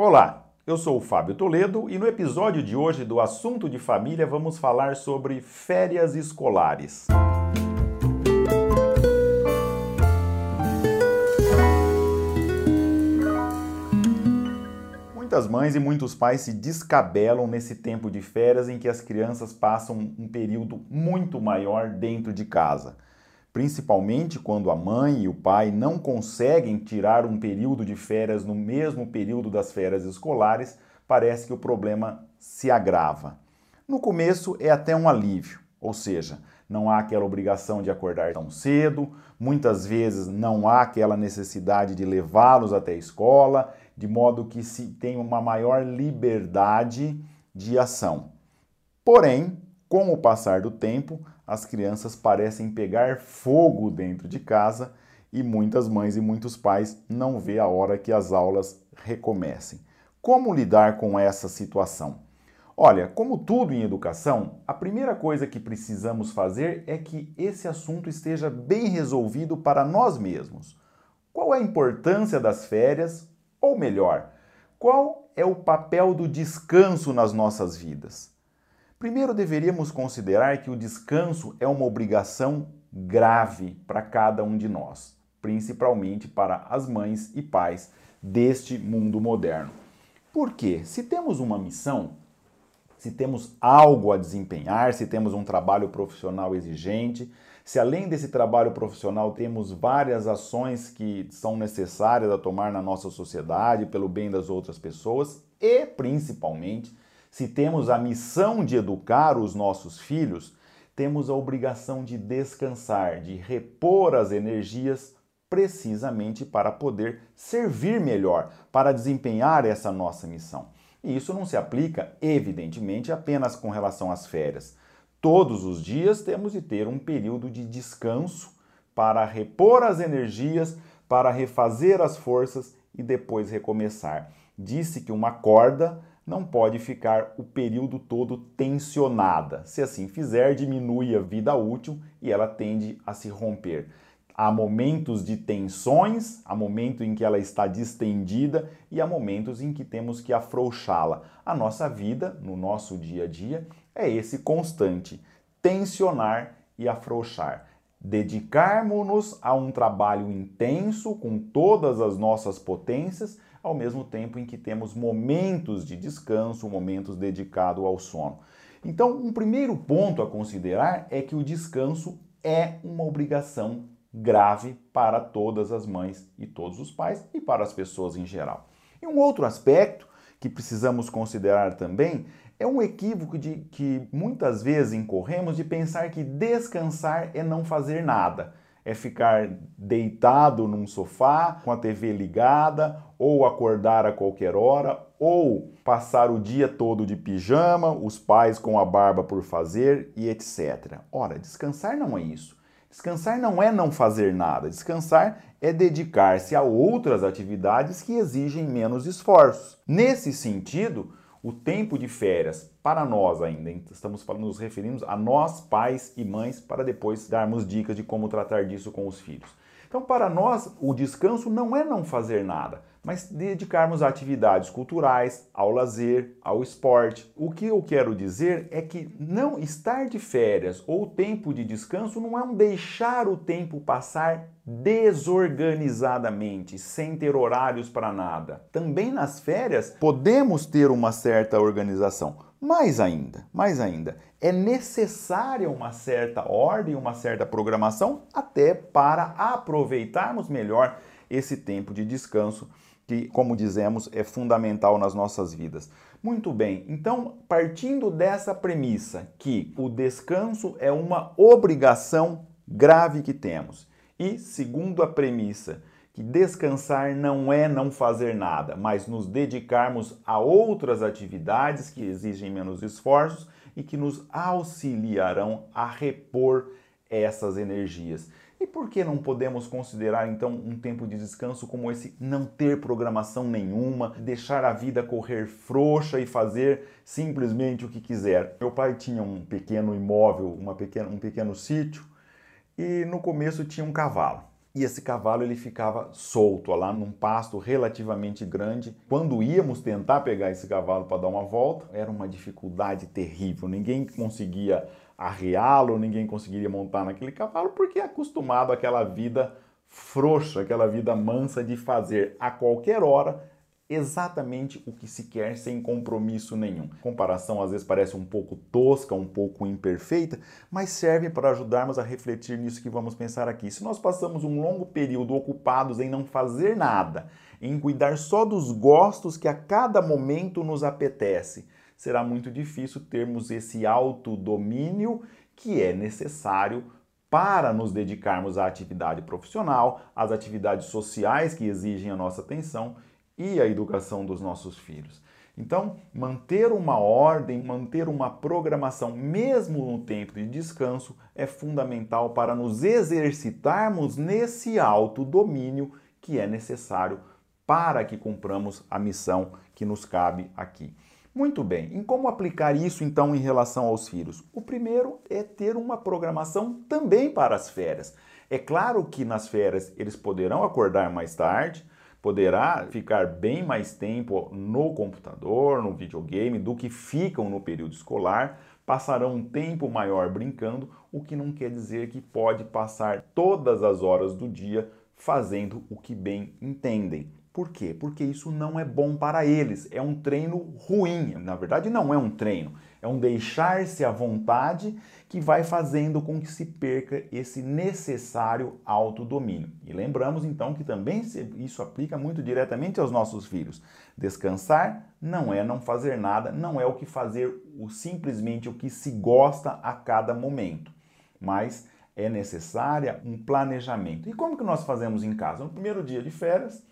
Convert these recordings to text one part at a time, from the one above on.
Olá, eu sou o Fábio Toledo e no episódio de hoje do Assunto de Família vamos falar sobre férias escolares. Muitas mães e muitos pais se descabelam nesse tempo de férias em que as crianças passam um período muito maior dentro de casa principalmente quando a mãe e o pai não conseguem tirar um período de férias no mesmo período das férias escolares, parece que o problema se agrava. No começo é até um alívio, ou seja, não há aquela obrigação de acordar tão cedo, muitas vezes não há aquela necessidade de levá-los até a escola, de modo que se tem uma maior liberdade de ação. Porém, com o passar do tempo, as crianças parecem pegar fogo dentro de casa e muitas mães e muitos pais não vê a hora que as aulas recomecem. Como lidar com essa situação? Olha, como tudo em educação, a primeira coisa que precisamos fazer é que esse assunto esteja bem resolvido para nós mesmos. Qual é a importância das férias? Ou melhor, qual é o papel do descanso nas nossas vidas? Primeiro, deveríamos considerar que o descanso é uma obrigação grave para cada um de nós, principalmente para as mães e pais deste mundo moderno. Por quê? Se temos uma missão, se temos algo a desempenhar, se temos um trabalho profissional exigente, se além desse trabalho profissional temos várias ações que são necessárias a tomar na nossa sociedade pelo bem das outras pessoas e principalmente se temos a missão de educar os nossos filhos, temos a obrigação de descansar, de repor as energias precisamente para poder servir melhor, para desempenhar essa nossa missão. E isso não se aplica, evidentemente, apenas com relação às férias. Todos os dias temos de ter um período de descanso para repor as energias, para refazer as forças e depois recomeçar. Disse que uma corda não pode ficar o período todo tensionada. Se assim fizer, diminui a vida útil e ela tende a se romper. Há momentos de tensões, há momentos em que ela está distendida e há momentos em que temos que afrouxá-la. A nossa vida, no nosso dia a dia, é esse constante: tensionar e afrouxar. Dedicarmos-nos a um trabalho intenso com todas as nossas potências ao mesmo tempo em que temos momentos de descanso, momentos dedicados ao sono. Então, um primeiro ponto a considerar é que o descanso é uma obrigação grave para todas as mães e todos os pais e para as pessoas em geral. E um outro aspecto que precisamos considerar também é um equívoco de que muitas vezes incorremos de pensar que descansar é não fazer nada é ficar deitado num sofá com a TV ligada, ou acordar a qualquer hora, ou passar o dia todo de pijama, os pais com a barba por fazer e etc. Ora, descansar não é isso. Descansar não é não fazer nada. Descansar é dedicar-se a outras atividades que exigem menos esforços. Nesse sentido, o tempo de férias para nós ainda, estamos nos referindo a nós, pais e mães, para depois darmos dicas de como tratar disso com os filhos. Então, para nós, o descanso não é não fazer nada, mas dedicarmos a atividades culturais, ao lazer, ao esporte. O que eu quero dizer é que não estar de férias ou tempo de descanso não é um deixar o tempo passar desorganizadamente, sem ter horários para nada. Também nas férias podemos ter uma certa organização. Mais ainda, mais ainda, é necessária uma certa ordem, uma certa programação até para aproveitarmos melhor esse tempo de descanso que, como dizemos, é fundamental nas nossas vidas. Muito bem, então, partindo dessa premissa que o descanso é uma obrigação grave que temos, e segundo a premissa que descansar não é não fazer nada, mas nos dedicarmos a outras atividades que exigem menos esforços e que nos auxiliarão a repor essas energias. E por que não podemos considerar então um tempo de descanso como esse não ter programação nenhuma, deixar a vida correr frouxa e fazer simplesmente o que quiser? Meu pai tinha um pequeno imóvel, uma pequena, um pequeno sítio e no começo tinha um cavalo. E esse cavalo ele ficava solto lá num pasto relativamente grande. Quando íamos tentar pegar esse cavalo para dar uma volta, era uma dificuldade terrível. Ninguém conseguia arreá-lo, ninguém conseguiria montar naquele cavalo porque é acostumado àquela vida frouxa, aquela vida mansa de fazer a qualquer hora exatamente o que se quer sem compromisso nenhum. A comparação às vezes parece um pouco tosca, um pouco imperfeita, mas serve para ajudarmos a refletir nisso que vamos pensar aqui. Se nós passamos um longo período ocupados em não fazer nada, em cuidar só dos gostos que a cada momento nos apetece, será muito difícil termos esse autodomínio que é necessário para nos dedicarmos à atividade profissional, às atividades sociais que exigem a nossa atenção e a educação dos nossos filhos. Então, manter uma ordem, manter uma programação, mesmo no tempo de descanso, é fundamental para nos exercitarmos nesse autodomínio que é necessário para que cumpramos a missão que nos cabe aqui. Muito bem, em como aplicar isso então em relação aos filhos? O primeiro é ter uma programação também para as férias. É claro que nas férias eles poderão acordar mais tarde, poderá ficar bem mais tempo no computador, no videogame, do que ficam no período escolar, passarão um tempo maior brincando, o que não quer dizer que pode passar todas as horas do dia fazendo o que bem entendem. Por quê? Porque isso não é bom para eles. É um treino ruim. Na verdade, não é um treino. É um deixar-se à vontade que vai fazendo com que se perca esse necessário autodomínio. E lembramos então que também isso aplica muito diretamente aos nossos filhos. Descansar não é não fazer nada, não é o que fazer o, simplesmente o que se gosta a cada momento. Mas é necessária um planejamento. E como que nós fazemos em casa? No primeiro dia de férias,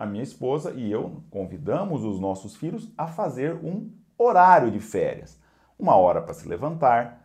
a minha esposa e eu convidamos os nossos filhos a fazer um horário de férias. Uma hora para se levantar,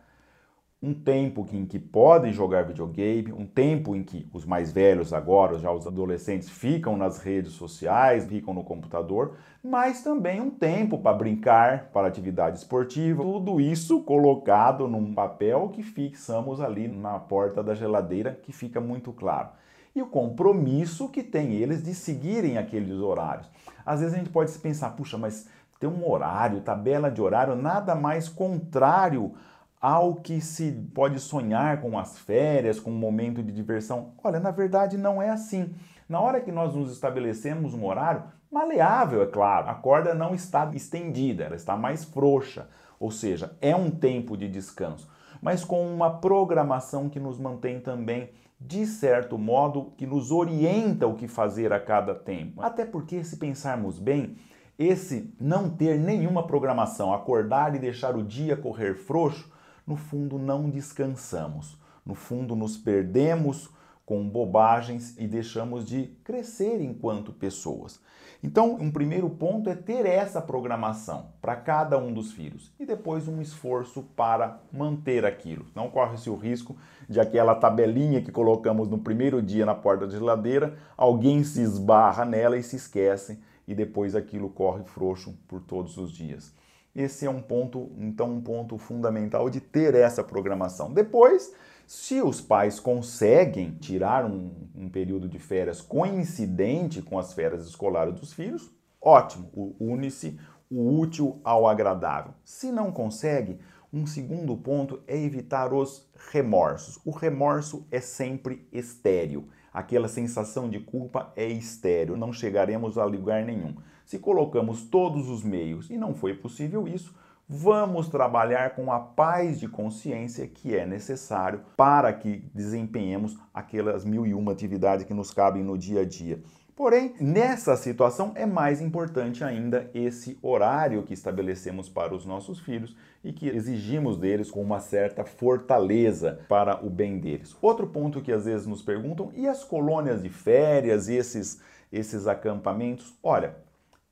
um tempo em que podem jogar videogame, um tempo em que os mais velhos agora, já os adolescentes, ficam nas redes sociais, ficam no computador, mas também um tempo para brincar, para atividade esportiva, tudo isso colocado num papel que fixamos ali na porta da geladeira, que fica muito claro e o compromisso que tem eles de seguirem aqueles horários. Às vezes a gente pode se pensar, puxa, mas tem um horário, tabela de horário, nada mais contrário ao que se pode sonhar com as férias, com um momento de diversão. Olha, na verdade não é assim. Na hora que nós nos estabelecemos um horário, maleável, é claro, a corda não está estendida, ela está mais frouxa, ou seja, é um tempo de descanso, mas com uma programação que nos mantém também de certo modo, que nos orienta o que fazer a cada tempo. Até porque, se pensarmos bem, esse não ter nenhuma programação, acordar e deixar o dia correr frouxo, no fundo não descansamos. No fundo, nos perdemos com bobagens e deixamos de crescer enquanto pessoas. Então, um primeiro ponto é ter essa programação para cada um dos filhos e depois um esforço para manter aquilo. Não corre-se o risco de aquela tabelinha que colocamos no primeiro dia na porta da geladeira, alguém se esbarra nela e se esquece e depois aquilo corre frouxo por todos os dias. Esse é um ponto, então, um ponto fundamental de ter essa programação. Depois, se os pais conseguem tirar um, um período de férias coincidente com as férias escolares dos filhos, ótimo, une-se o útil ao agradável. Se não consegue, um segundo ponto é evitar os remorsos. O remorso é sempre estéreo. Aquela sensação de culpa é estéreo, não chegaremos a lugar nenhum. Se colocamos todos os meios e não foi possível isso, vamos trabalhar com a paz de consciência que é necessário para que desempenhemos aquelas mil e uma atividades que nos cabem no dia a dia. Porém, nessa situação é mais importante ainda esse horário que estabelecemos para os nossos filhos e que exigimos deles com uma certa fortaleza para o bem deles. Outro ponto que às vezes nos perguntam: e as colônias de férias esses, esses acampamentos? Olha,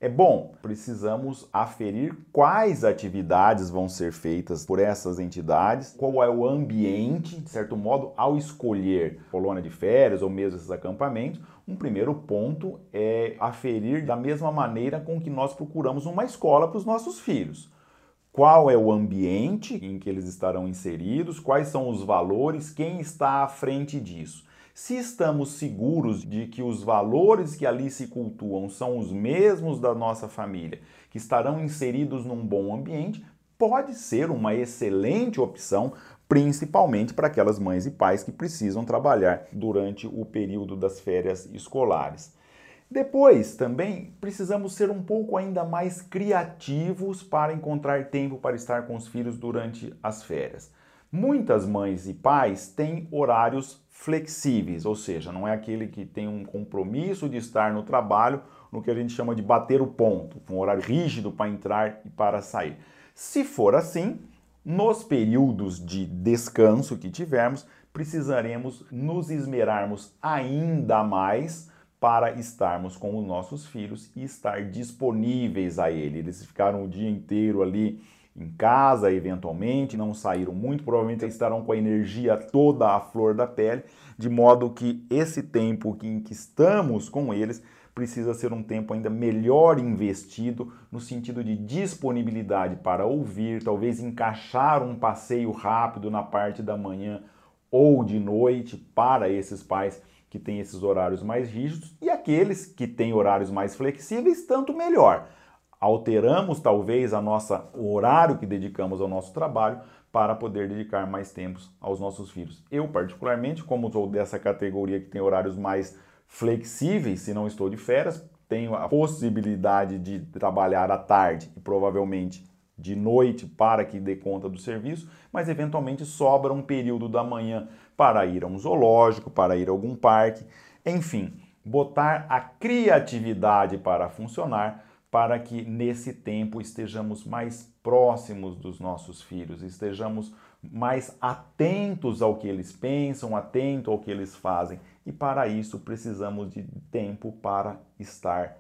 é bom, precisamos aferir quais atividades vão ser feitas por essas entidades, qual é o ambiente, de certo modo, ao escolher colônia de férias ou mesmo esses acampamentos. Um primeiro ponto é aferir da mesma maneira com que nós procuramos uma escola para os nossos filhos. Qual é o ambiente em que eles estarão inseridos, quais são os valores, quem está à frente disso. Se estamos seguros de que os valores que ali se cultuam são os mesmos da nossa família, que estarão inseridos num bom ambiente, pode ser uma excelente opção, principalmente para aquelas mães e pais que precisam trabalhar durante o período das férias escolares. Depois, também precisamos ser um pouco ainda mais criativos para encontrar tempo para estar com os filhos durante as férias. Muitas mães e pais têm horários flexíveis, ou seja, não é aquele que tem um compromisso de estar no trabalho, no que a gente chama de bater o ponto, um horário rígido para entrar e para sair. Se for assim, nos períodos de descanso que tivermos, precisaremos nos esmerarmos ainda mais para estarmos com os nossos filhos e estar disponíveis a ele. Eles ficaram o dia inteiro ali em casa, eventualmente, não saíram muito, provavelmente estarão com a energia toda à flor da pele, de modo que esse tempo em que estamos com eles precisa ser um tempo ainda melhor investido no sentido de disponibilidade para ouvir, talvez encaixar um passeio rápido na parte da manhã ou de noite para esses pais que têm esses horários mais rígidos e aqueles que têm horários mais flexíveis, tanto melhor alteramos talvez a nossa o horário que dedicamos ao nosso trabalho para poder dedicar mais tempo aos nossos filhos. Eu particularmente, como sou dessa categoria que tem horários mais flexíveis, se não estou de férias, tenho a possibilidade de trabalhar à tarde e provavelmente de noite para que dê conta do serviço, mas eventualmente sobra um período da manhã para ir a um zoológico, para ir a algum parque, enfim, botar a criatividade para funcionar para que nesse tempo estejamos mais próximos dos nossos filhos, estejamos mais atentos ao que eles pensam, atentos ao que eles fazem. E para isso precisamos de tempo para estar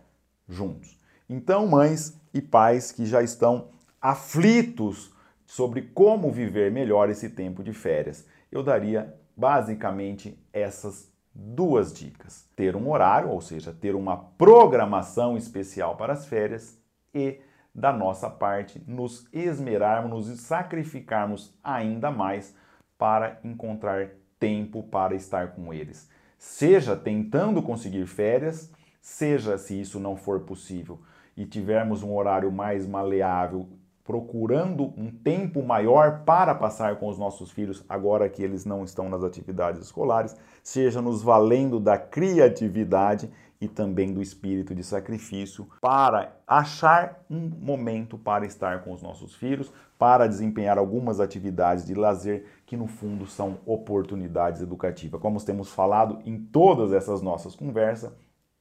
juntos. Então, mães e pais que já estão aflitos sobre como viver melhor esse tempo de férias, eu daria basicamente essas duas dicas: ter um horário, ou seja, ter uma programação especial para as férias e da nossa parte nos esmerarmos, nos sacrificarmos ainda mais para encontrar tempo para estar com eles. Seja tentando conseguir férias, seja se isso não for possível e tivermos um horário mais maleável procurando um tempo maior para passar com os nossos filhos, agora que eles não estão nas atividades escolares, seja nos valendo da criatividade e também do espírito de sacrifício para achar um momento para estar com os nossos filhos, para desempenhar algumas atividades de lazer que no fundo são oportunidades educativas. Como temos falado em todas essas nossas conversas,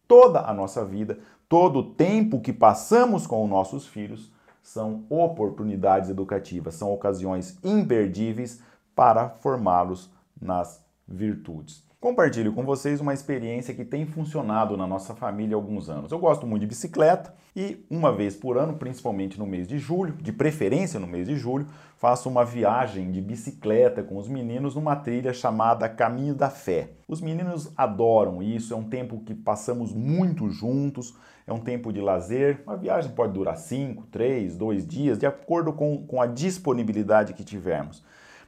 toda a nossa vida, todo o tempo que passamos com os nossos filhos são oportunidades educativas, são ocasiões imperdíveis para formá-los nas virtudes. Compartilho com vocês uma experiência que tem funcionado na nossa família há alguns anos. Eu gosto muito de bicicleta e uma vez por ano, principalmente no mês de julho, de preferência no mês de julho, faço uma viagem de bicicleta com os meninos numa trilha chamada Caminho da Fé. Os meninos adoram isso, é um tempo que passamos muito juntos, é um tempo de lazer. Uma viagem pode durar 5, 3, 2 dias, de acordo com, com a disponibilidade que tivermos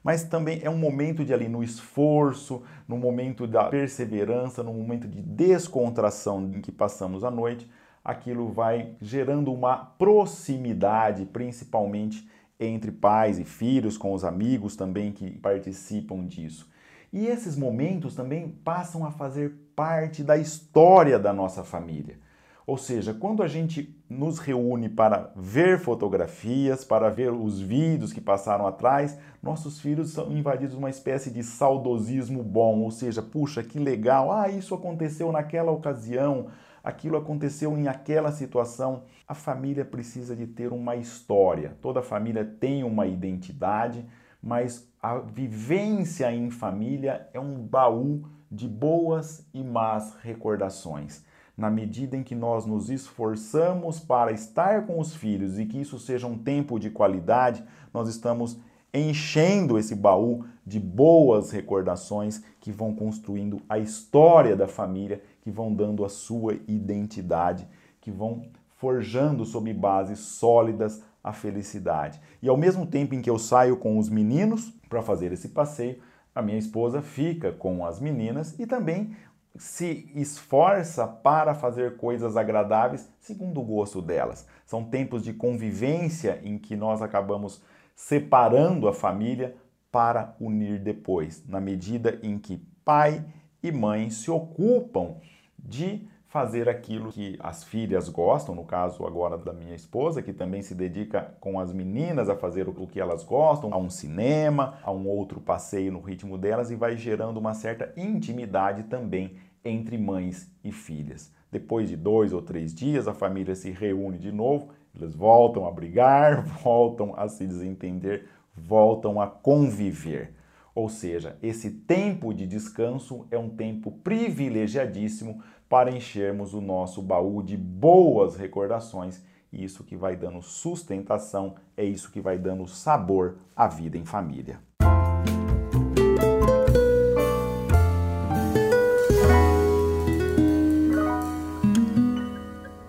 mas também é um momento de ali no esforço, no momento da perseverança, no momento de descontração em que passamos a noite, aquilo vai gerando uma proximidade, principalmente entre pais e filhos, com os amigos também que participam disso. E esses momentos também passam a fazer parte da história da nossa família. Ou seja, quando a gente nos reúne para ver fotografias, para ver os vídeos que passaram atrás, nossos filhos são invadidos uma espécie de saudosismo bom, ou seja, puxa, que legal, ah, isso aconteceu naquela ocasião, aquilo aconteceu em aquela situação. A família precisa de ter uma história. Toda família tem uma identidade, mas a vivência em família é um baú de boas e más recordações na medida em que nós nos esforçamos para estar com os filhos e que isso seja um tempo de qualidade, nós estamos enchendo esse baú de boas recordações que vão construindo a história da família, que vão dando a sua identidade, que vão forjando sob bases sólidas a felicidade. E ao mesmo tempo em que eu saio com os meninos para fazer esse passeio, a minha esposa fica com as meninas e também se esforça para fazer coisas agradáveis segundo o gosto delas. São tempos de convivência em que nós acabamos separando a família para unir depois, na medida em que pai e mãe se ocupam de fazer aquilo que as filhas gostam, no caso agora da minha esposa, que também se dedica com as meninas a fazer o que elas gostam, a um cinema, a um outro passeio no ritmo delas e vai gerando uma certa intimidade também entre mães e filhas. Depois de dois ou três dias, a família se reúne de novo, eles voltam a brigar, voltam a se desentender, voltam a conviver. Ou seja, esse tempo de descanso é um tempo privilegiadíssimo para enchermos o nosso baú de boas recordações. E isso que vai dando sustentação, é isso que vai dando sabor à vida em família.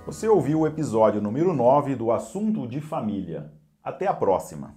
Você ouviu o episódio número 9 do Assunto de Família. Até a próxima!